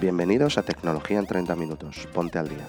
Bienvenidos a Tecnología en 30 Minutos. Ponte al día.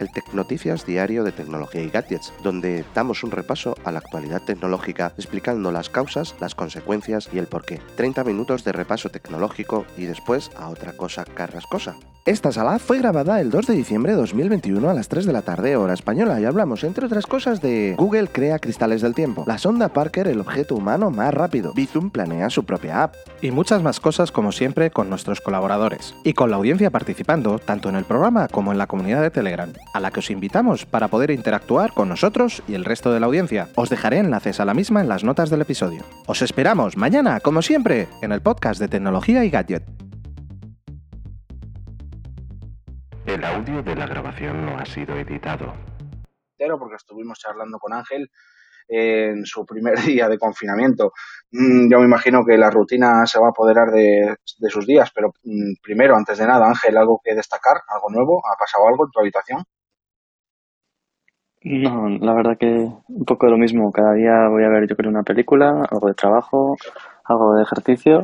El Tecnoticias diario de tecnología y gadgets, donde damos un repaso a la actualidad tecnológica explicando las causas, las consecuencias y el porqué. 30 minutos de repaso tecnológico y después a otra cosa carrascosa. Esta sala fue grabada el 2 de diciembre de 2021 a las 3 de la tarde hora española y hablamos entre otras cosas de Google crea cristales del tiempo, la sonda Parker el objeto humano más rápido, Bizum planea su propia app y muchas más cosas como siempre con nuestros colaboradores y con la audiencia participando tanto en el programa como en la comunidad de Telegram, a la que os invitamos para poder interactuar con nosotros y el resto de la audiencia. Os dejaré enlaces a la misma en las notas del episodio. Os esperamos mañana, como siempre, en el podcast de tecnología y gadget. El audio de la grabación no ha sido editado. Porque estuvimos charlando con Ángel en su primer día de confinamiento. Mm, yo me imagino que la rutina se va a apoderar de, sus días, pero mm, primero, antes de nada, Ángel, ¿algo que destacar? ¿Algo nuevo? ¿Ha pasado algo en tu habitación? No, la verdad que un poco de lo mismo. Cada día voy a ver, yo creo, una película, algo de trabajo, algo de ejercicio.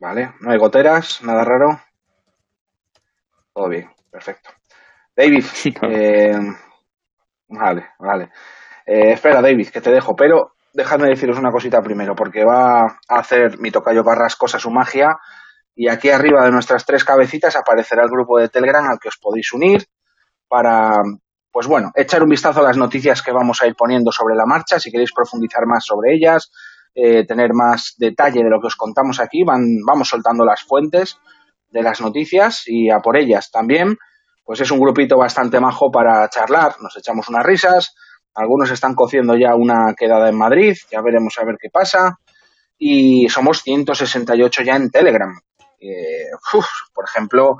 Vale, no hay goteras, nada raro. Todo bien, perfecto. David, eh, vale, vale. Eh, espera, David, que te dejo, pero dejadme deciros una cosita primero, porque va a hacer mi tocayo Carrascosa su magia, y aquí arriba de nuestras tres cabecitas aparecerá el grupo de Telegram al que os podéis unir para, pues bueno, echar un vistazo a las noticias que vamos a ir poniendo sobre la marcha, si queréis profundizar más sobre ellas, eh, tener más detalle de lo que os contamos aquí, van, vamos soltando las fuentes de las noticias y a por ellas también. Pues es un grupito bastante majo para charlar, nos echamos unas risas, algunos están cociendo ya una quedada en Madrid, ya veremos a ver qué pasa. Y somos 168 ya en Telegram. Por ejemplo,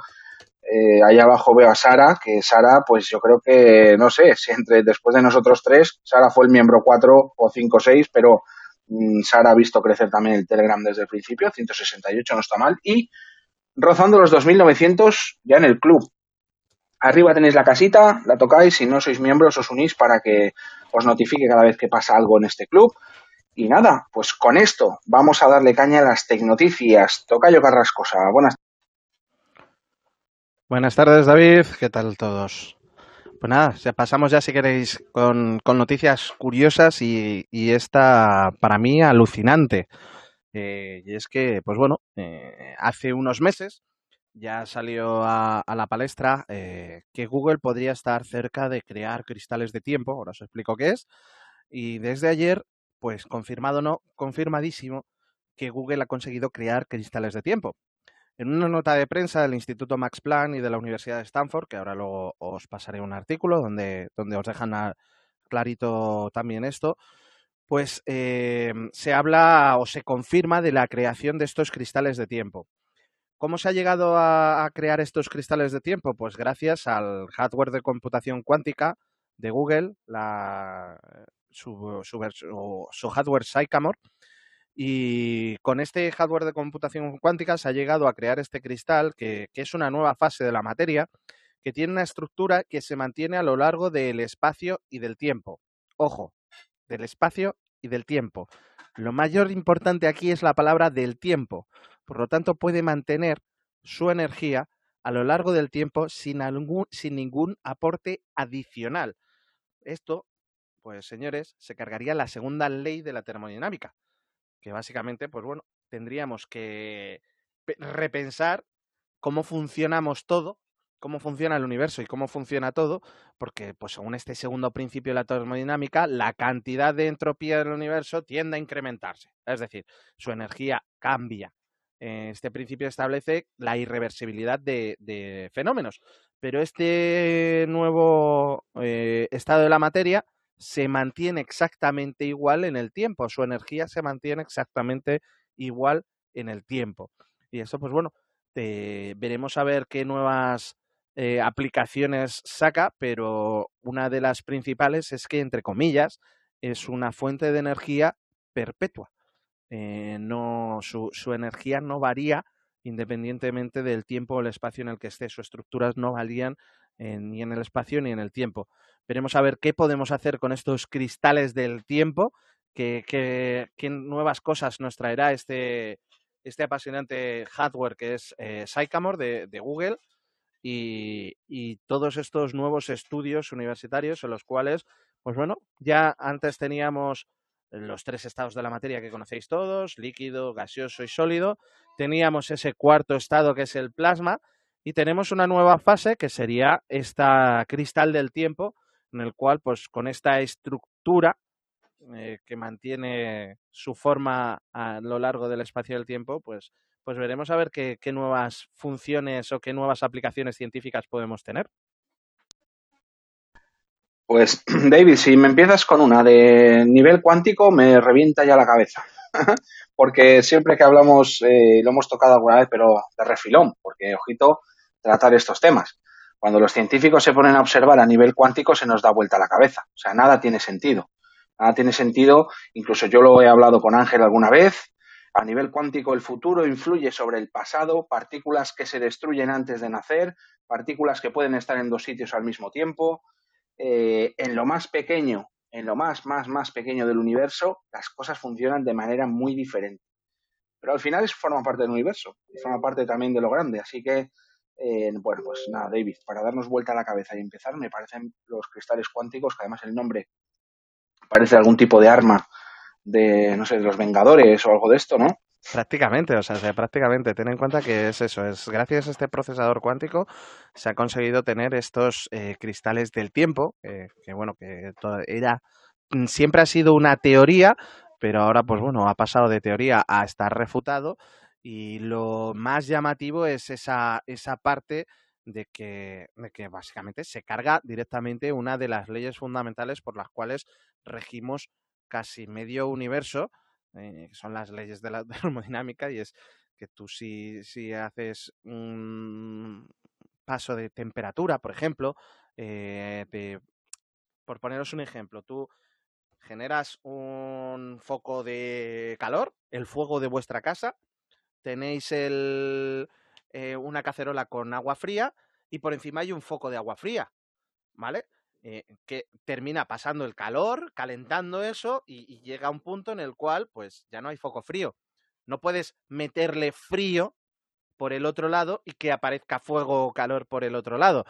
eh, ahí abajo veo a Sara, que Sara, pues yo creo que, no sé, si entre después de nosotros tres, Sara fue el miembro 4 o 5 o 6, pero mm, Sara ha visto crecer también el Telegram desde el principio, 168 no está mal. Y rozando los 2.900 ya en el club. Arriba tenéis la casita, la tocáis, si no sois miembros os unís para que os notifique cada vez que pasa algo en este club. Y nada, pues con esto vamos a darle caña a las tecnoticias. Tocayo Carrascosa, buenas Buenas tardes, David. ¿Qué tal todos? Pues nada, pasamos ya si queréis con, noticias curiosas y, y, esta para mí alucinante. Eh, y es que, pues bueno, eh, hace unos meses ya salió a, la palestra eh, que Google podría estar cerca de crear cristales de tiempo, ahora os explico qué es, y desde ayer, pues confirmado no, confirmadísimo que Google ha conseguido crear cristales de tiempo. En una nota de prensa del Instituto Max Planck y de la Universidad de Stanford, que ahora luego os pasaré un artículo donde, donde os dejan clarito también esto, pues em, se habla o se confirma de la creación de estos cristales de tiempo. ¿Cómo se ha llegado a, crear estos cristales de tiempo? Pues gracias al hardware de computación cuántica de Google, su, hardware Sycamore. Y con este hardware de computación cuántica se ha llegado a crear este cristal, que, es una nueva fase de la materia, que tiene una estructura que se mantiene a lo largo del espacio y del tiempo. Ojo, del espacio y del tiempo. Lo mayor importante aquí es la palabra del tiempo, por lo tanto, puede mantener su energía a lo largo del tiempo sin, sin ningún aporte adicional. Esto, pues señores, se cargaría la segunda ley de la termodinámica, que básicamente, pues bueno, tendríamos que repensar cómo funcionamos todo, cómo funciona el universo y cómo funciona todo, porque pues según este segundo principio de la termodinámica, la cantidad de entropía del universo tiende a incrementarse, es decir, su energía cambia. Este principio establece la irreversibilidad de, fenómenos, pero este nuevo eh, estado de la materia se mantiene exactamente igual en el tiempo, su energía se mantiene exactamente igual en el tiempo. Y eso, pues bueno, veremos a ver qué nuevas eh, aplicaciones saca, pero una de las principales es que, entre comillas, es una fuente de energía perpetua. Eh, no, su, su, energía no varía independientemente del tiempo o el espacio en el que esté. Sus estructuras no valían ni en el espacio ni en el tiempo. Veremos a ver qué podemos hacer con estos cristales del tiempo, qué, qué, nuevas cosas nos traerá este, este apasionante hardware que es eh, Sycamore de, Google y, todos estos nuevos estudios universitarios en los cuales, pues bueno, ya antes teníamos los tres estados de la materia que conocéis todos, líquido, gaseoso y sólido, teníamos ese cuarto estado que es el plasma y tenemos una nueva fase que sería esta cristal del tiempo en el cual pues con esta estructura eh, que mantiene su forma a lo largo del espacio del tiempo, pues, pues veremos a ver qué, nuevas funciones o qué nuevas aplicaciones científicas podemos tener. Pues, David, si me empiezas con una de nivel cuántico, me revienta ya la cabeza. porque siempre que hablamos, eh, lo hemos tocado alguna vez, pero de refilón, porque, ojito, tratar estos temas. Cuando los científicos se ponen a observar a nivel cuántico, se nos da vuelta la cabeza. O sea, nada tiene sentido. Nada tiene sentido, incluso yo lo he hablado con Ángel alguna vez, a nivel cuántico el futuro influye sobre el pasado, partículas que se destruyen antes de nacer, partículas que pueden estar en dos sitios al mismo tiempo. Eh, en lo más pequeño, en lo más, más, más pequeño del universo, las cosas funcionan de manera muy diferente. Pero al final eso forma parte del universo y forma parte también de lo grande. Así que, eh, bueno, pues nada, David, para darnos vuelta a la cabeza y empezar, me parecen los cristales cuánticos, que además el nombre parece algún tipo de arma de, no sé, de los Vengadores o algo de esto, ¿no? Prácticamente, o sea, prácticamente. Ten en cuenta que es eso, es gracias a este procesador cuántico se ha conseguido tener estos eh, cristales del tiempo, que bueno, que era mm, siempre ha sido una teoría, pero ahora, pues bueno, ha pasado de teoría a estar refutado. Y lo más llamativo es esa, esa parte de que, de que básicamente se carga directamente una de las leyes fundamentales por las cuales regimos casi medio universo, eh, que son las leyes de la termodinámica, y es que tú si, si haces un paso de temperatura, por ejemplo, eh, por poneros un ejemplo, tú generas un foco de calor, el fuego de vuestra casa, tenéis el, eh, una cacerola con agua fría y por encima hay un foco de agua fría, ¿vale? Eh, que termina pasando el calor, calentando eso y, llega a un punto en el cual pues ya no hay foco frío. No puedes meterle frío por el otro lado y que aparezca fuego o calor por el otro lado.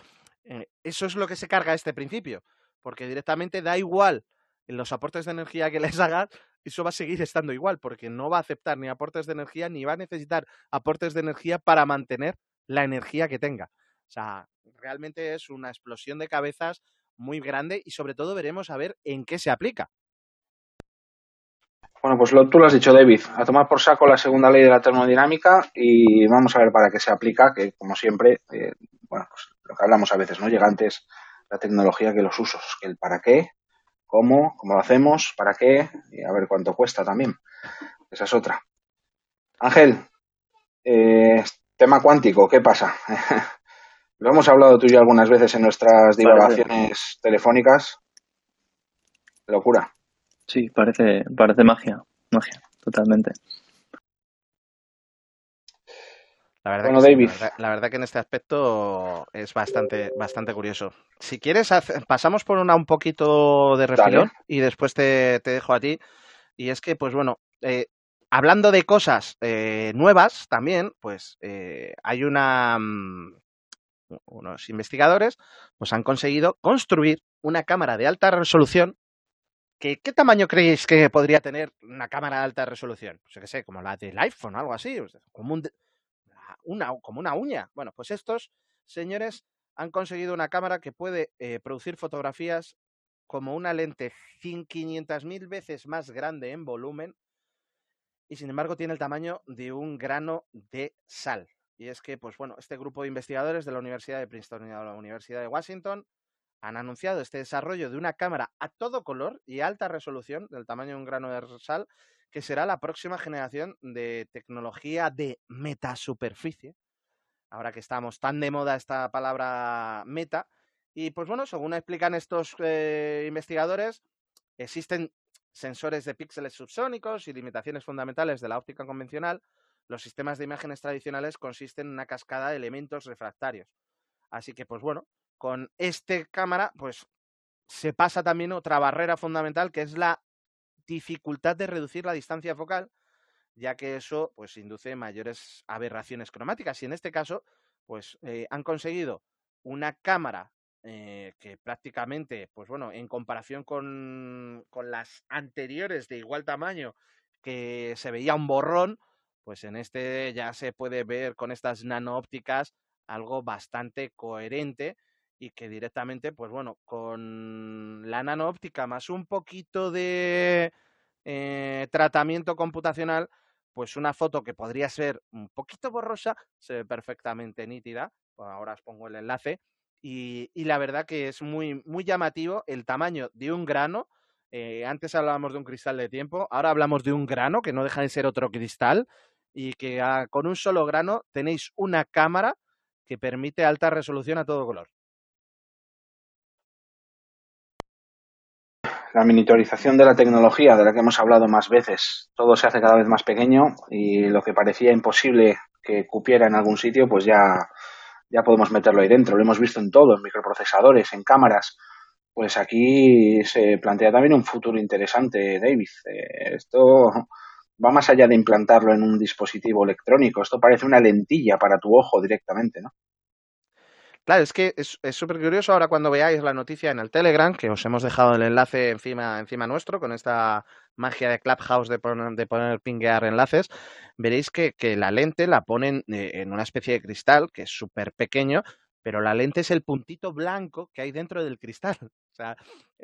Eh, eso es lo que se carga este principio, porque directamente da igual los aportes de energía que les hagas, eso va a seguir estando igual, porque no va a aceptar ni aportes de energía, ni va a necesitar aportes de energía para mantener la energía que tenga. O sea, realmente es una explosión de cabezas muy grande y sobre todo veremos a ver en qué se aplica. Bueno, pues tú lo has dicho, David. A tomar por saco la segunda ley de la termodinámica y vamos a ver para qué se aplica, que como siempre, eh, bueno, pues lo que hablamos a veces, ¿no? Llega antes la tecnología que los usos, que el para qué cómo, cómo lo hacemos, para qué y a ver cuánto cuesta también. Esa es otra. Ángel, eh, tema cuántico, ¿qué pasa? lo hemos hablado tú y yo algunas veces en nuestras divagaciones telefónicas. Locura. Sí, parece, parece magia, magia, totalmente. La verdad, que David. la, verdad, que en este aspecto es bastante, bastante curioso. Si quieres, pasamos por una un poquito de refilón y después te, dejo a ti. Y es que, pues bueno, eh, hablando de cosas eh, nuevas también, pues eh, hay una mm, unos investigadores pues han conseguido construir una cámara de alta resolución. Que, ¿Qué tamaño creéis que podría tener una cámara de alta resolución? Pues yo qué sé, como la del iPhone o algo así, como un, una, como una uña. Bueno, pues estos señores han conseguido una cámara que puede eh, producir fotografías como una lente 500.000 veces más grande en volumen y sin embargo tiene el tamaño de un grano de sal. Y es que, pues bueno, este grupo de investigadores de la Universidad de Princeton y de la Universidad de Washington han anunciado este desarrollo de una cámara a todo color y alta resolución del tamaño de un grano de sal que será la próxima generación de tecnología de metasuperficie. Ahora que estamos tan de moda esta palabra meta. Y pues bueno, según explican estos eh, investigadores, existen sensores de píxeles subsónicos y limitaciones fundamentales de la óptica convencional. Los sistemas de imágenes tradicionales consisten en una cascada de elementos refractarios. Así que, pues bueno, con este cámara, pues se pasa también otra barrera fundamental que es la dificultad de reducir la distancia focal, ya que eso pues induce mayores aberraciones cromáticas. Y en este caso, pues eh, han conseguido una cámara eh, que prácticamente, pues bueno, en comparación con, con las anteriores de igual tamaño, que se veía un borrón, pues en este ya se puede ver con estas nanoópticas algo bastante coherente y que directamente, pues bueno, con la nanoóptica más un poquito de eh, tratamiento computacional, pues una foto que podría ser un poquito borrosa se ve perfectamente nítida. Pues ahora os pongo el enlace. Y, la verdad que es muy, muy llamativo el tamaño de un grano. Eh, antes hablábamos de un cristal de tiempo, ahora hablamos de un grano que no deja de ser otro cristal y que ah, con un solo grano tenéis una cámara que permite alta resolución a todo color. La miniaturización de la tecnología, de la que hemos hablado más veces, todo se hace cada vez más pequeño y lo que parecía imposible que cupiera en algún sitio, pues ya, ya podemos meterlo ahí dentro. Lo hemos visto en todo, en microprocesadores, en cámaras. Pues aquí se plantea también un futuro interesante, David. Eh, esto va más allá de implantarlo en un dispositivo electrónico. Esto parece una lentilla para tu ojo directamente, ¿no? Claro, es que es súper curioso ahora cuando veáis la noticia en el Telegram, que os hemos dejado el enlace encima, encima nuestro, con esta magia de Clubhouse de poner, de poner pinguear enlaces, veréis que, que la lente la ponen eh, en una especie de cristal que es súper pequeño, pero la lente es el puntito blanco que hay dentro del cristal. O sea,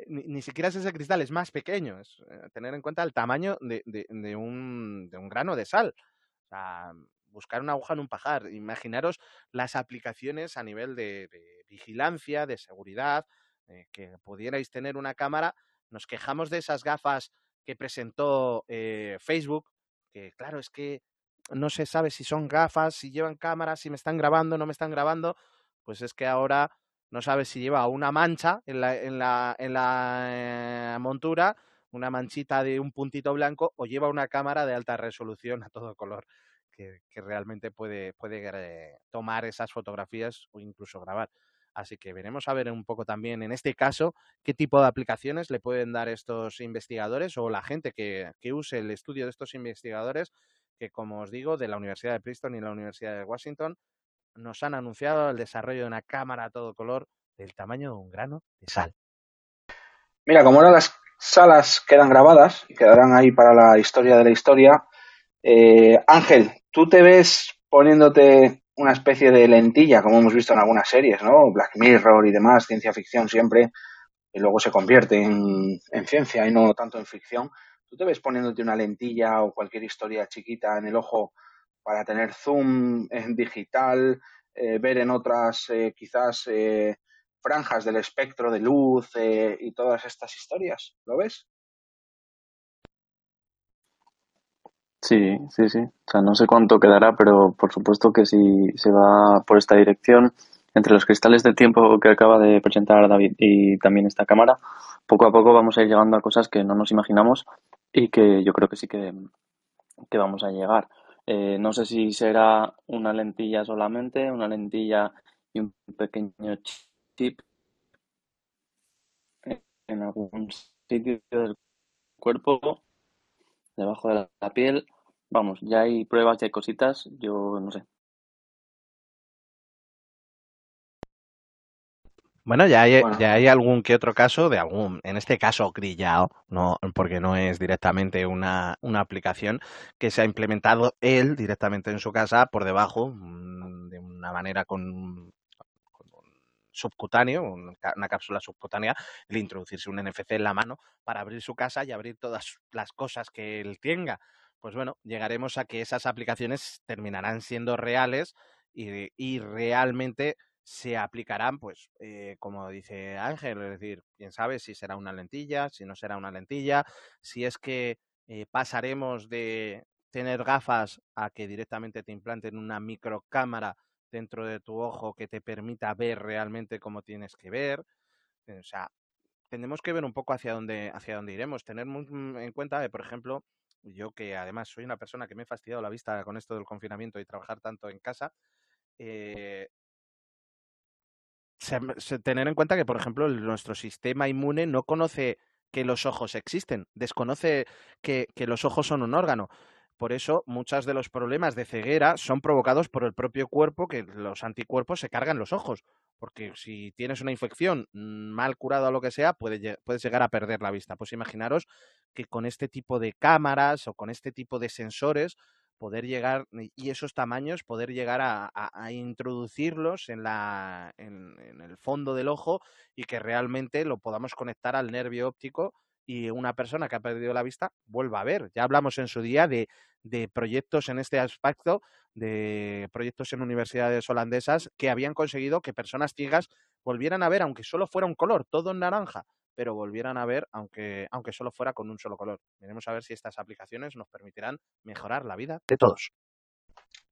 ni, ni siquiera es ese cristal, es más pequeño. Es eh, tener en cuenta el tamaño de, de, de, un, de un grano de sal. O sea, buscar una aguja en un pajar. Imaginaros las aplicaciones a nivel de, de vigilancia, de seguridad, eh, que pudierais tener una cámara. Nos quejamos de esas gafas que presentó eh, Facebook, que claro, es que no se sabe si son gafas, si llevan cámaras, si me están grabando, no me están grabando. Pues es que ahora no sabes si lleva una mancha en la, en la, en la eh, montura, una manchita de un puntito blanco, o lleva una cámara de alta resolución a todo color que, realmente puede, puede tomar esas fotografías o incluso grabar. Así que veremos a ver un poco también en este caso qué tipo de aplicaciones le pueden dar estos investigadores o la gente que, que use el estudio de estos investigadores que, como os digo, de la Universidad de Princeton y la Universidad de Washington nos han anunciado el desarrollo de una cámara a todo color del tamaño de un grano de sal. Mira, como ahora las salas quedan grabadas y quedarán ahí para la historia de la historia, eh, Ángel, tú te ves poniéndote una especie de lentilla, como hemos visto en algunas series, ¿no? Black Mirror y demás, ciencia ficción siempre, y luego se convierte en, en ciencia y no tanto en ficción. ¿Tú te ves poniéndote una lentilla o cualquier historia chiquita en el ojo para tener zoom en digital, eh, ver en otras eh, quizás eh, franjas del espectro de luz eh, y todas estas historias. ¿Lo ves? Sí, sí, sí. O sea, no sé cuánto quedará, pero por supuesto que si se va por esta dirección, entre los cristales del tiempo que acaba de presentar David y también esta cámara, poco a poco vamos a ir llegando a cosas que no nos imaginamos y que yo creo que sí que, que vamos a llegar. Eh, no sé si será una lentilla solamente, una lentilla y un pequeño chip en algún sitio del cuerpo debajo de la piel. Vamos, ya hay pruebas, ya hay cositas, yo no sé. Bueno, ya hay, bueno. ya hay algún que otro caso de algún, en este caso grillado, no, porque no es directamente una, una aplicación que se ha implementado él directamente en su casa por debajo, mm, de una manera con subcutáneo, una cápsula subcutánea, el introducirse un NFC en la mano para abrir su casa y abrir todas las cosas que él tenga. Pues bueno, llegaremos a que esas aplicaciones terminarán siendo reales y, realmente se aplicarán, pues, eh, como dice Ángel, es decir, quién sabe si será una lentilla, si no será una lentilla, si es que eh, pasaremos de tener gafas a que directamente te implanten una microcámara dentro de tu ojo que te permita ver realmente cómo tienes que ver. O sea, tenemos que ver un poco hacia dónde, hacia dónde iremos. Tener en cuenta, por ejemplo, yo que además soy una persona que me he fastidiado la vista con esto del confinamiento y trabajar tanto en casa, eh, tener en cuenta que, por ejemplo, nuestro sistema inmune no conoce que los ojos existen, desconoce que, que los ojos son un órgano por eso muchos de los problemas de ceguera son provocados por el propio cuerpo, que los anticuerpos se cargan los ojos. Porque si tienes una infección mal curada o lo que sea, puedes llegar a perder la vista. Pues imaginaros que con este tipo de cámaras o con este tipo de sensores, poder llegar, y esos tamaños, poder llegar a, introducirlos en, la, en el fondo del ojo y que realmente lo podamos conectar al nervio óptico y una persona que ha perdido la vista vuelva a ver. Ya hablamos en su día de, de proyectos en este aspecto, de proyectos en universidades holandesas que habían conseguido que personas ciegas volvieran a ver, aunque solo fuera un color, todo en naranja, pero volvieran a ver, aunque, aunque solo fuera con un solo color. Veremos a ver si estas aplicaciones nos permitirán mejorar la vida de todos.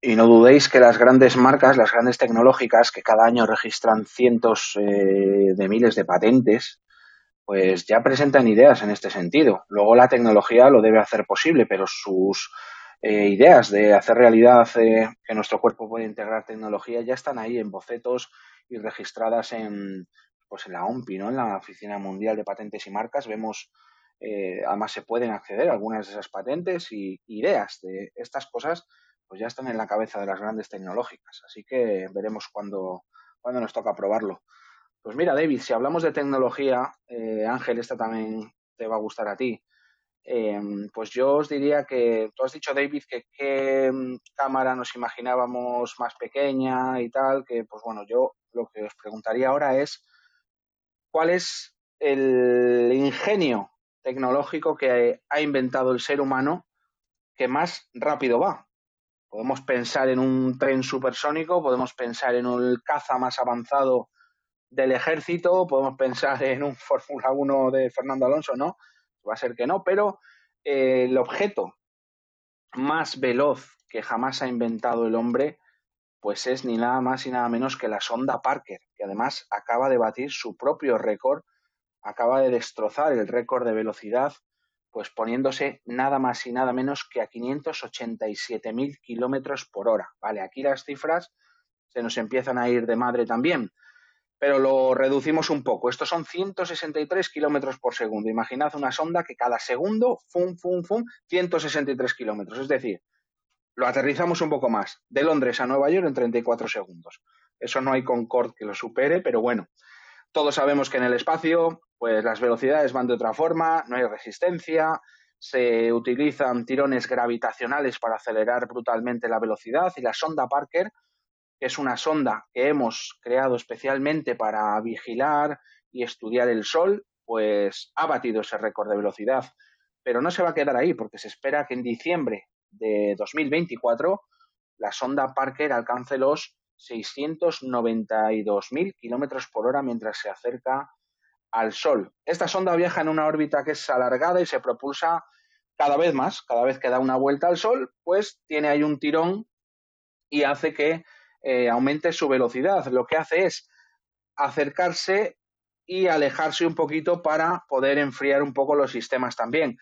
Y no dudéis que las grandes marcas, las grandes tecnológicas, que cada año registran cientos eh, de miles de patentes, pues ya presentan ideas en este sentido. Luego la tecnología lo debe hacer posible, pero sus eh, ideas de hacer realidad eh, que nuestro cuerpo puede integrar tecnología ya están ahí en bocetos y registradas en, pues en la OMPI, ¿no? en la Oficina Mundial de Patentes y Marcas. Vemos, eh, además se pueden acceder a algunas de esas patentes y ideas de estas cosas, pues ya están en la cabeza de las grandes tecnológicas. Así que veremos cuándo, cuándo nos toca probarlo. Pues mira, David, si hablamos de tecnología, eh, Ángel, esta también te va a gustar a ti. Em, pues yo os diría que tú has dicho, David, que qué mm, cámara nos imaginábamos más pequeña y tal, que pues bueno, yo lo que os preguntaría ahora es cuál es el ingenio tecnológico que ha inventado el ser humano que más rápido va. Podemos pensar en un tren supersónico, podemos pensar en un caza más avanzado del ejército, podemos pensar en un Fórmula 1 de Fernando Alonso, ¿no? Va a ser que no, pero eh, el objeto más veloz que jamás ha inventado el hombre, pues es ni nada más y nada menos que la sonda Parker, que además acaba de batir su propio récord, acaba de destrozar el récord de velocidad, pues poniéndose nada más y nada menos que a 587.000 kilómetros por hora. Vale, aquí las cifras se nos empiezan a ir de madre también pero lo reducimos un poco. Estos son 163 kilómetros por segundo. Imaginad una sonda que cada segundo, fum, fum, fum, 163 kilómetros. Es decir, lo aterrizamos un poco más, de Londres a Nueva York en 34 segundos. Eso no hay Concorde que lo supere, pero bueno, todos sabemos que en el espacio, pues las velocidades van de otra forma, no hay resistencia, se utilizan tirones gravitacionales para acelerar brutalmente la velocidad y la sonda Parker que es una sonda que hemos creado especialmente para vigilar y estudiar el Sol, pues ha batido ese récord de velocidad. Pero no se va a quedar ahí, porque se espera que en diciembre de 2024 la sonda Parker alcance los 692.000 kilómetros por hora mientras se acerca al Sol. Esta sonda viaja en una órbita que es alargada y se propulsa cada vez más. Cada vez que da una vuelta al Sol, pues tiene ahí un tirón y hace que eh, aumente su velocidad. Lo que hace es acercarse y alejarse un poquito para poder enfriar un poco los sistemas también.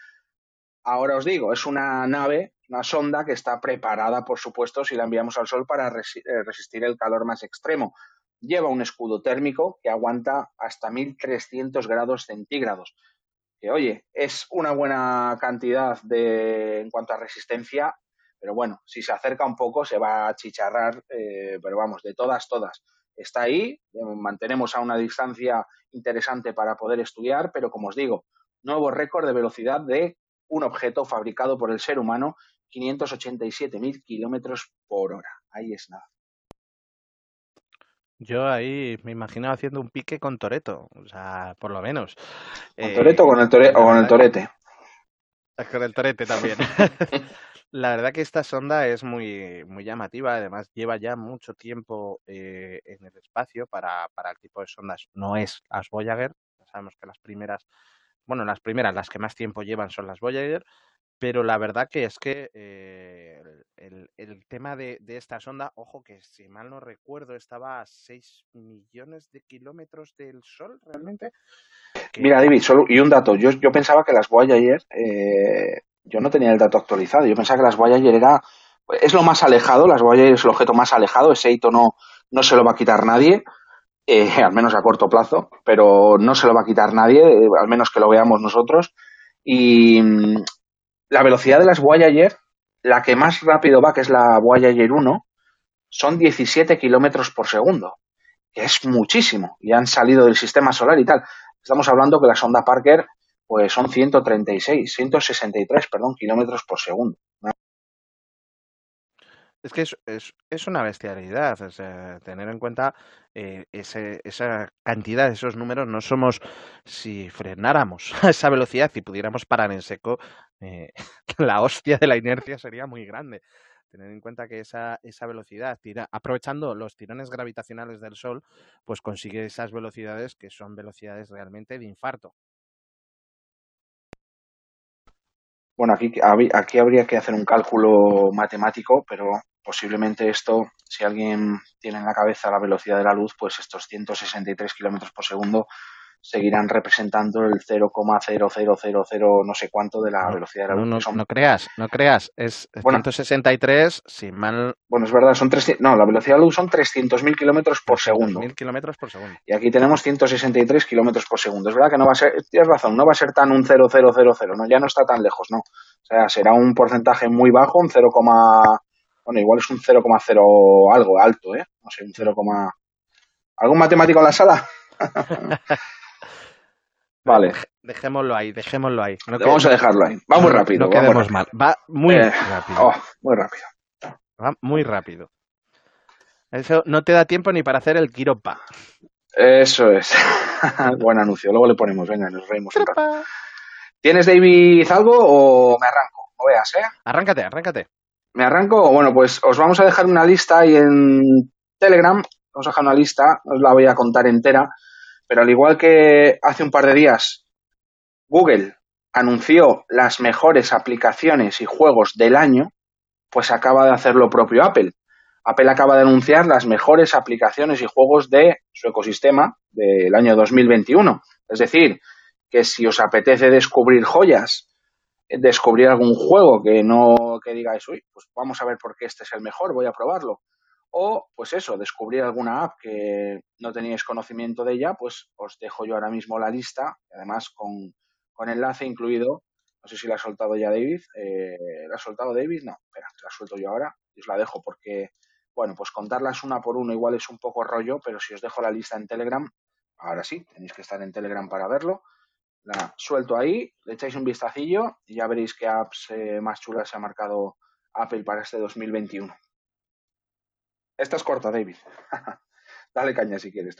Ahora os digo, es una nave, una sonda que está preparada, por supuesto, si la enviamos al Sol para eh, resistir el calor más extremo. Lleva un escudo térmico que aguanta hasta 1300 grados centígrados. Que oye, es una buena cantidad de, en cuanto a resistencia pero bueno, si se acerca un poco se va a chicharrar, eh, pero vamos, de todas, todas. Está ahí, eh, mantenemos a una distancia interesante para poder estudiar, pero como os digo, nuevo récord de velocidad de un objeto fabricado por el ser humano, 587.000 kilómetros por hora. Ahí es nada. Yo ahí me imagino haciendo un pique con Toreto, o sea, por lo menos. ¿Con Toreto o con el, tore o con el Torete? Con el Torete también. La verdad que esta sonda es muy, muy llamativa, además lleva ya mucho tiempo eh, en el espacio para, para el tipo de sondas. No es las Voyager, ya sabemos que las primeras, bueno, las primeras, las que más tiempo llevan son las Voyager, pero la verdad que es que eh, el, el, tema de, de, esta sonda, ojo que si mal no recuerdo, estaba a 6 millones de kilómetros del Sol realmente. Mira, David, solo, y un dato, yo, yo pensaba que las Voyager eh, yo no tenía el dato actualizado. Yo pensaba que las Voyager era. Es lo más alejado, las Voyager es el objeto más alejado. Ese hito no, no se lo va a quitar nadie, eh, al menos a corto plazo, pero no se lo va a quitar nadie, eh, al menos que lo veamos nosotros. Y mm, la velocidad de las Voyager la que más rápido va, que es la Voyager 1, son 17 kilómetros por segundo, que es muchísimo, y han salido del sistema solar y tal. Estamos hablando que la sonda Parker pues son 136, 163, perdón, kilómetros por segundo. Es que es, una bestialidad, tener en cuenta eh, esa cantidad, esos números, no somos, si frenáramos a esa velocidad y pudiéramos parar en seco, eh, la hostia de la inercia sería muy grande. Tener en cuenta que esa, esa velocidad, tira, aprovechando los tirones gravitacionales del Sol, pues consigue esas velocidades que son velocidades realmente de infarto. Bueno, aquí, aquí habría que hacer un cálculo matemático, pero posiblemente esto, si alguien tiene en la cabeza la velocidad de la luz, pues estos 163 kilómetros por segundo seguirán representando el 0,0000 no sé cuánto de la velocidad de la luz. No, creas, no creas, es 163, sin mal... Bueno, es verdad, son 300, no, la velocidad de la luz son 300.000 kilómetros por segundo. kilómetros por segundo. Y aquí tenemos 163 kilómetros por segundo. Es verdad que no va a ser, tienes razón, no va a ser tan un 0,000, no, ya no está tan lejos, no. O sea, será un porcentaje muy bajo, un 0, bueno, igual es un 0,0 algo alto, ¿eh? No sé, un 0, ¿algún matemático en la sala? Vale. Dejémoslo ahí, dejémoslo ahí. vamos a dejarlo ahí. Va muy rápido. No quedemos mal. Va muy eh, rápido. Oh, muy rápido. Va muy rápido. Eso no te da tiempo ni para hacer el quiropa. Eso es. Buen anuncio. Luego le ponemos, venga, nos reímos un rato. ¿Tienes, David, algo o me arranco? No veas, ¿eh? Arráncate, arráncate. ¿Me arranco? Bueno, pues os vamos a dejar una lista ahí en Telegram. Vamos a dejar una lista, os la voy a contar entera pero al igual que hace un par de días Google anunció las mejores aplicaciones y juegos del año, pues acaba de hacer lo propio Apple. Apple acaba de anunciar las mejores aplicaciones y juegos de su ecosistema del año 2021. Es decir, que si os apetece descubrir joyas, descubrir algún juego que no que digáis, uy, pues vamos a ver por qué este es el mejor, voy a probarlo o, pues eso, descubrir alguna app que no teníais conocimiento de ella, pues os dejo yo ahora mismo la lista, además con, enlace incluido. No sé si la ha soltado ya David. Eh, ¿La ha soltado David? No, espera, la suelto yo ahora y os la dejo porque, bueno, pues contarlas una por una igual es un poco rollo, pero si os dejo la lista en Telegram, ahora sí, tenéis que estar en Telegram para verlo. La suelto ahí, le echáis un vistacillo y ya veréis qué apps eh, más chulas se ha marcado Apple para este 2021. Esta es corta, David. Dale caña si quieres.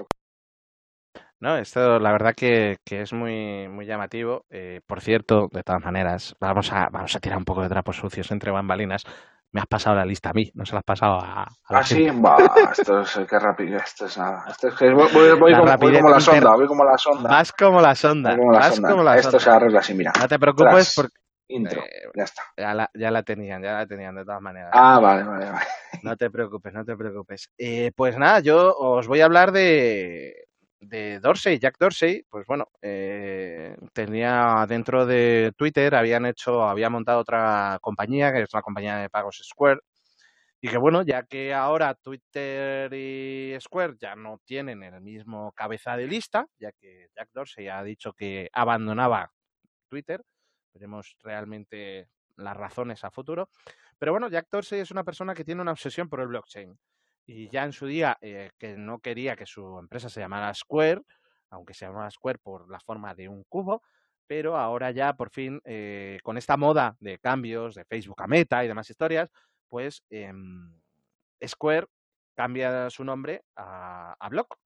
No, esto la verdad que, es muy, muy llamativo. Eh, por cierto, de todas maneras, vamos a, vamos a tirar un poco de trapos sucios entre bambalinas. Me has pasado la lista a mí, no se la has pasado a. ah, sí, esto es qué rápido, esto es nada. Esto es que voy, voy, como, la sonda, voy como la sonda. Vas como la sonda. Como la esto se arregla así, mira. No te preocupes porque Intro, eh, ya está. Ya la, ya la, tenían, ya la tenían de todas maneras. Ah, vale, vale, vale. No te preocupes, no te preocupes. Eh, pues nada, yo os voy a hablar de, de Dorsey, Jack Dorsey. Pues bueno, eh, tenía dentro de Twitter, habían hecho, había montado otra compañía, que es la compañía de pagos Square. Y que bueno, ya que ahora Twitter y Square ya no tienen el mismo cabeza de lista, ya que Jack Dorsey ha dicho que abandonaba Twitter, veremos realmente las razones a futuro. Pero bueno, Jack Dorsey es una persona que tiene una obsesión por el blockchain. Y ya en su día, eh, que no quería que su empresa se llamara Square, aunque se llamara Square por la forma de un cubo, pero ahora ya por fin, eh, con esta moda de cambios de Facebook a Meta y demás historias, pues em, Square cambia su nombre a, a Block.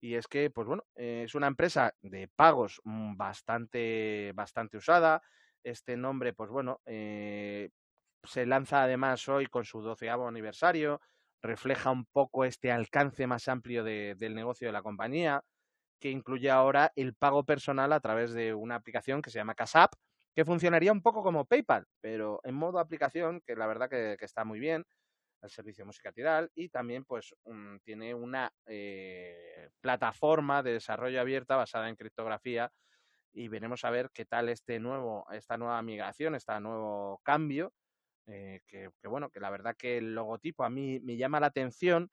Y es que, pues bueno, es una empresa de pagos mm, bastante, bastante usada, este nombre, pues bueno, eh, se lanza además hoy con su doceavo aniversario, refleja un poco este alcance más amplio del negocio de la compañía, que incluye ahora el pago personal a través de una aplicación que se llama Casap, que funcionaría un poco como PayPal, pero en modo aplicación, que la verdad que, está muy bien, el servicio de música tiral, y también pues tiene una eh, plataforma de desarrollo abierta basada en criptografía y veremos a ver qué tal este nuevo, esta nueva migración, este nuevo cambio, eh, que, bueno, que la verdad que el logotipo a mí me llama la atención,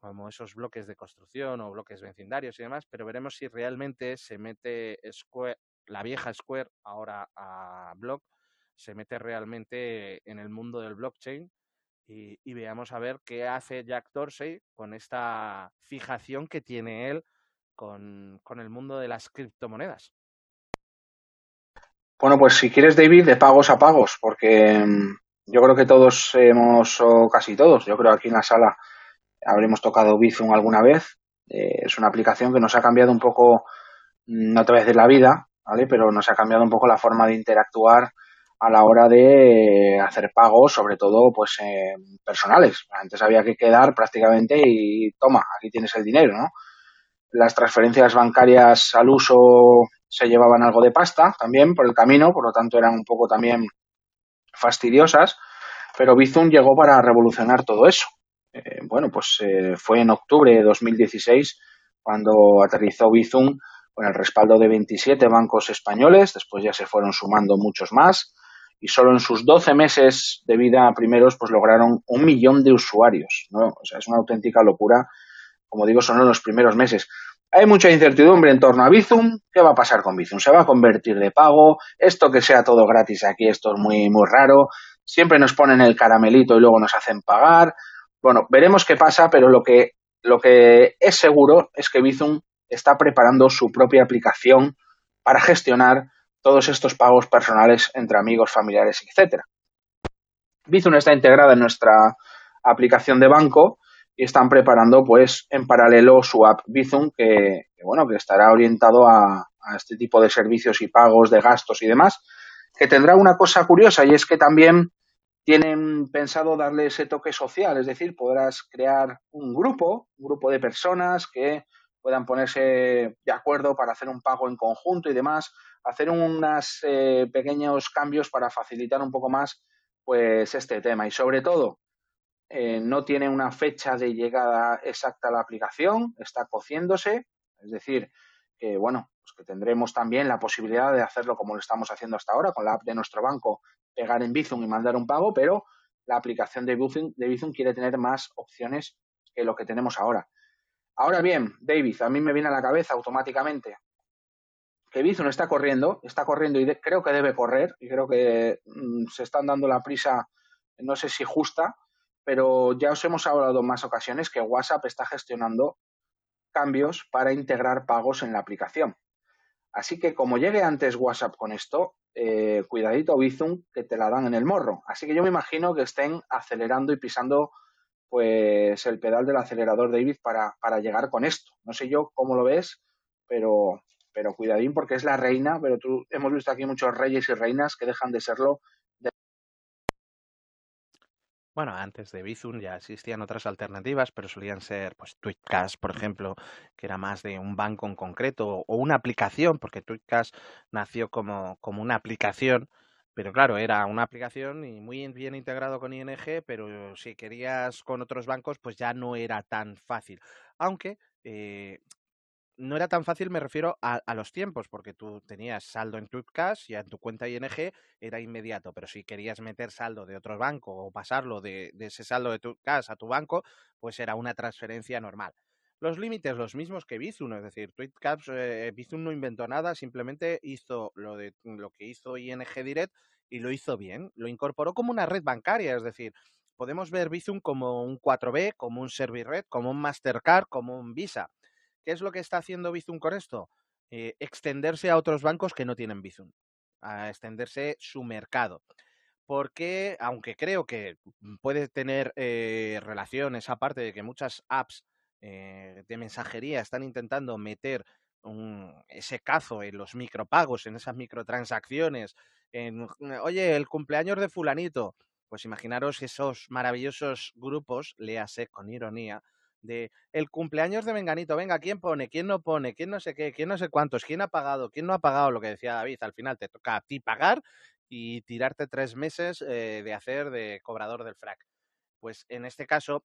como esos bloques de construcción o bloques vecindarios y demás, pero veremos si realmente se mete Square, la vieja Square ahora a Block, se mete realmente en el mundo del blockchain y, y, veamos a ver qué hace Jack Dorsey con esta fijación que tiene él con, con el mundo de las criptomonedas. Bueno, pues si quieres, David, de pagos a pagos, porque mm, yo creo que todos hemos, o casi todos, yo creo aquí en la sala habremos tocado Bizum alguna vez. Eh, es una aplicación que nos ha cambiado un poco, mm, no te voy a la vida, ¿vale? Pero nos ha cambiado un poco la forma de interactuar a la hora de hacer pagos, sobre todo pues eh, personales. Antes había que quedar prácticamente y toma, aquí tienes el dinero, ¿no? Las transferencias bancarias al uso se llevaban algo de pasta también por el camino, por lo tanto eran un poco también fastidiosas, pero Bizum llegó para revolucionar todo eso. Eh, bueno, pues eh, fue en octubre de 2016 cuando aterrizó Bizum con el respaldo de 27 bancos españoles, después ya se fueron sumando muchos más y solo en sus 12 meses de vida primeros pues lograron un millón de usuarios, ¿no? O sea, es una auténtica locura. Como digo, son los primeros meses. Hay mucha incertidumbre en torno a Bizum. ¿Qué va a pasar con Bizum? ¿Se va a convertir de pago? Esto que sea todo gratis aquí, esto es muy, muy raro. Siempre nos ponen el caramelito y luego nos hacen pagar. Bueno, veremos qué pasa, pero lo que, lo que es seguro es que Bizum está preparando su propia aplicación para gestionar todos estos pagos personales entre amigos, familiares, etcétera. Bizum está integrada en nuestra aplicación de banco y están preparando pues en paralelo su app Bizum que, bueno que estará orientado a, a, este tipo de servicios y pagos de gastos y demás que tendrá una cosa curiosa y es que también tienen pensado darle ese toque social es decir podrás crear un grupo un grupo de personas que puedan ponerse de acuerdo para hacer un pago en conjunto y demás hacer unos eh, pequeños cambios para facilitar un poco más pues este tema. Y sobre todo eh, no tiene una fecha de llegada exacta a la aplicación, está cociéndose, es decir, que bueno, pues que tendremos también la posibilidad de hacerlo como lo estamos haciendo hasta ahora, con la app de nuestro banco, pegar en Bizum y mandar un pago, pero la aplicación de Bizum, de Bizum quiere tener más opciones que lo que tenemos ahora. Ahora bien, David, a mí me viene a la cabeza automáticamente que Bizum está corriendo, está corriendo y de, creo que debe correr, y creo que mmm, se están dando la prisa, no sé si justa, pero ya os hemos hablado en más ocasiones que WhatsApp está gestionando cambios para integrar pagos en la aplicación. Así que como llegue antes WhatsApp con esto, eh, cuidadito Bizum que te la dan en el morro. Así que yo me imagino que estén acelerando y pisando pues el pedal del acelerador David para, para llegar con esto. No sé yo cómo lo ves, pero, pero cuidadín porque es la reina, pero tú hemos visto aquí muchos reyes y reinas que dejan de serlo bueno, antes de Bizum ya existían otras alternativas, pero solían ser pues Tweetcash, por ejemplo, que era más de un banco en concreto, o una aplicación, porque Tweetcash nació como, como una aplicación, pero claro, era una aplicación y muy bien integrado con ING, pero si querías con otros bancos, pues ya no era tan fácil. Aunque eh, no era tan fácil, me refiero a, a, los tiempos, porque tú tenías saldo en Cash y en tu cuenta ING era inmediato, pero si querías meter saldo de otro banco o pasarlo de, ese saldo de Cash a tu banco, pues era una transferencia normal. Los límites los mismos que Bizum, es decir, Tweetcash, eh, Bizum no inventó nada, simplemente hizo lo, de, lo que hizo ING Direct y lo hizo bien, lo incorporó como una red bancaria, es decir, podemos ver Bizum como un 4B, como un Serviret, como un Mastercard, como un Visa ¿Qué es lo que está haciendo Bizum con esto? Eh, extenderse a otros bancos que no tienen Bizum, a extenderse su mercado. Porque, aunque creo que puede tener eh, relación esa parte de que muchas apps eh, de mensajería están intentando meter ese cazo en los micropagos, en esas microtransacciones, en, oye, el cumpleaños de fulanito, pues imaginaros esos maravillosos grupos, léase con ironía, de el cumpleaños de Menganito, venga, ¿quién pone? ¿Quién no pone? ¿Quién no sé qué? ¿Quién no sé cuántos? ¿Quién ha pagado? ¿Quién no ha pagado? Lo que decía David, al final te toca a ti pagar y tirarte tres meses eh, de hacer de cobrador del frac. Pues en este caso,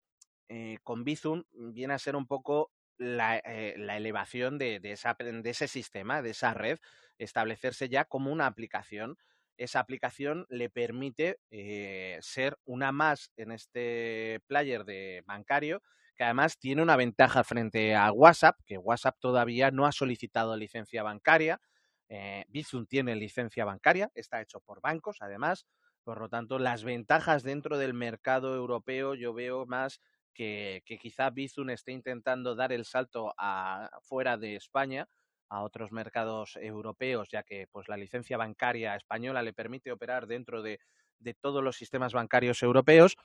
eh, con Bizum viene a ser un poco la, eh, la elevación de, de, esa, de ese sistema, de esa red, establecerse ya como una aplicación esa aplicación le permite eh, ser una más en este player de bancario que además tiene una ventaja frente a WhatsApp, que WhatsApp todavía no ha solicitado licencia bancaria, Eh, Bizum tiene licencia bancaria, está hecho por bancos, además. Por lo tanto, las ventajas dentro del mercado europeo yo veo más que, quizá Bizum esté intentando dar el salto a, fuera de España a otros mercados europeos, ya que pues la licencia bancaria española le permite operar dentro de, de todos los sistemas bancarios europeos.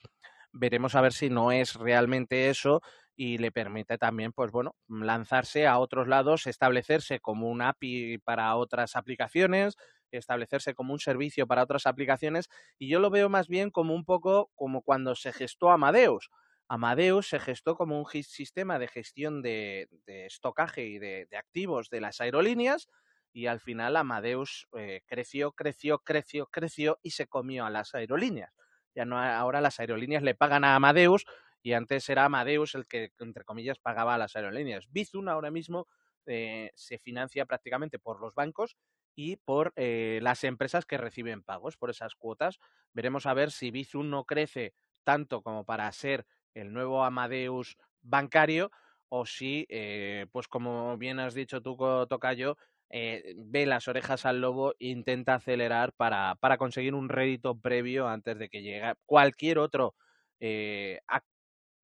Veremos a ver si no es realmente eso y le permite también, pues bueno, lanzarse a otros lados, establecerse como un API para otras aplicaciones, establecerse como un servicio para otras aplicaciones y yo lo veo más bien como un poco como cuando se gestó Amadeus. Amadeus se gestó como un sistema de gestión de, estocaje y de, activos de las aerolíneas y al final Amadeus eh, creció, creció, creció, creció y se comió a las aerolíneas. Ya no ahora las aerolíneas le pagan a Amadeus y antes era Amadeus el que entre comillas pagaba a las aerolíneas. Bizum ahora mismo eh, se financia prácticamente por los bancos y por eh, las empresas que reciben pagos por esas cuotas. Veremos a ver si Bizum no crece tanto como para ser el nuevo Amadeus bancario o si, eh, pues como bien has dicho tú, Tocayo, eh, ve las orejas al lobo e intenta acelerar para, para, conseguir un rédito previo antes de que llegue cualquier otro eh,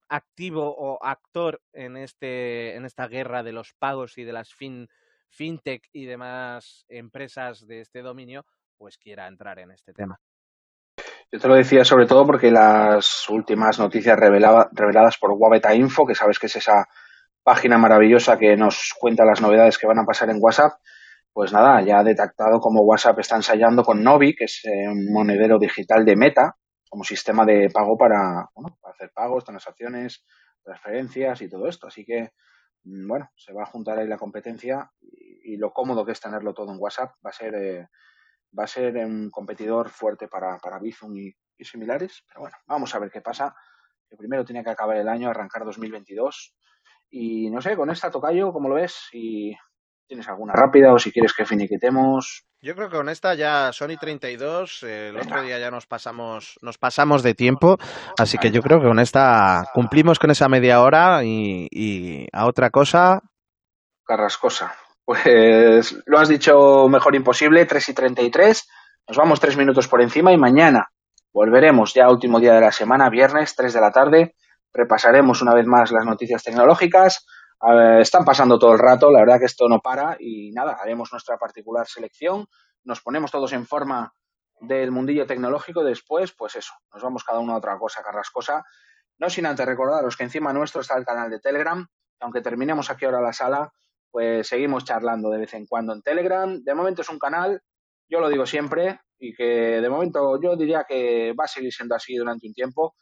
activo o actor en, este, en esta guerra de los pagos y de las fin, fintech y demás empresas de este dominio, pues quiera entrar en este tema. Yo te lo decía sobre todo porque las últimas noticias reveladas por Wabeta Info, que sabes que es esa página maravillosa que nos cuenta las novedades que van a pasar en WhatsApp, pues nada, ya ha detectado como WhatsApp está ensayando con Novi, que es eh, un monedero digital de Meta, como sistema de pago para, bueno, para hacer pagos, transacciones, transferencias y todo esto. Así que, mm, bueno, se va a juntar ahí la competencia y, lo cómodo que es tenerlo todo en WhatsApp va a ser eh, va a ser un competidor fuerte para, para Bizum y, similares. Pero bueno, vamos a ver qué pasa. Primero tiene que acabar el año, arrancar 2022. Y no sé, con esta tocayo, ¿cómo lo ves? Si tienes alguna rápida o si quieres que finiquitemos. Yo creo que con esta ya Sony 32, el otro día ya nos pasamos, nos pasamos de tiempo, así que yo creo que con esta cumplimos con esa media hora y, y a otra cosa. Carrascosa. Pues lo has dicho mejor imposible, 3 y 33. Nos vamos tres minutos por encima y mañana volveremos ya último día de la semana, viernes, 3 de la tarde. Repasaremos una vez más las noticias tecnológicas. Están pasando todo el rato, la verdad que esto no para y nada, haremos nuestra particular selección. Nos ponemos todos en forma del mundillo tecnológico. Después, pues eso, nos vamos cada uno a otra cosa carrascosa. No sin antes recordaros que encima nuestro está el canal de Telegram. Aunque terminemos aquí ahora la sala, pues seguimos charlando de vez en cuando en Telegram. De momento es un canal, yo lo digo siempre, y que de momento yo diría que va a seguir siendo así durante un tiempo,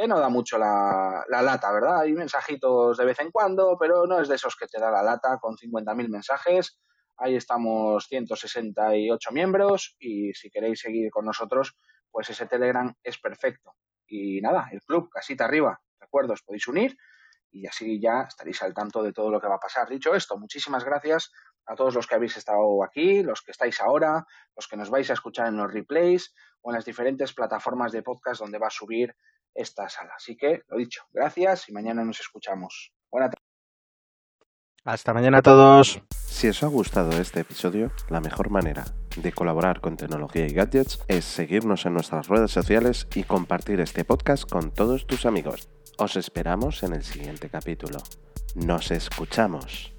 que no da mucho la, lata, ¿verdad? Hay mensajitos de vez en cuando, pero no es de esos que te da la lata con 50.000 mensajes. Ahí estamos 168 miembros y si queréis seguir con nosotros, pues ese Telegram es perfecto. Y nada, el club, casita arriba, recuerdo, os podéis unir y así ya estaréis al tanto de todo lo que va a pasar. Dicho esto, muchísimas gracias a todos los que habéis estado aquí, los que estáis ahora, los que nos vais a escuchar en los replays o en las diferentes plataformas de podcast donde va a subir esta sala. Así que, lo dicho, gracias y mañana nos escuchamos. Buena tarde. Hasta mañana a todos. Si os ha gustado este episodio, la mejor manera de colaborar con tecnología y gadgets es seguirnos en nuestras redes sociales y compartir este podcast con todos tus amigos. Os esperamos en el siguiente capítulo. Nos escuchamos.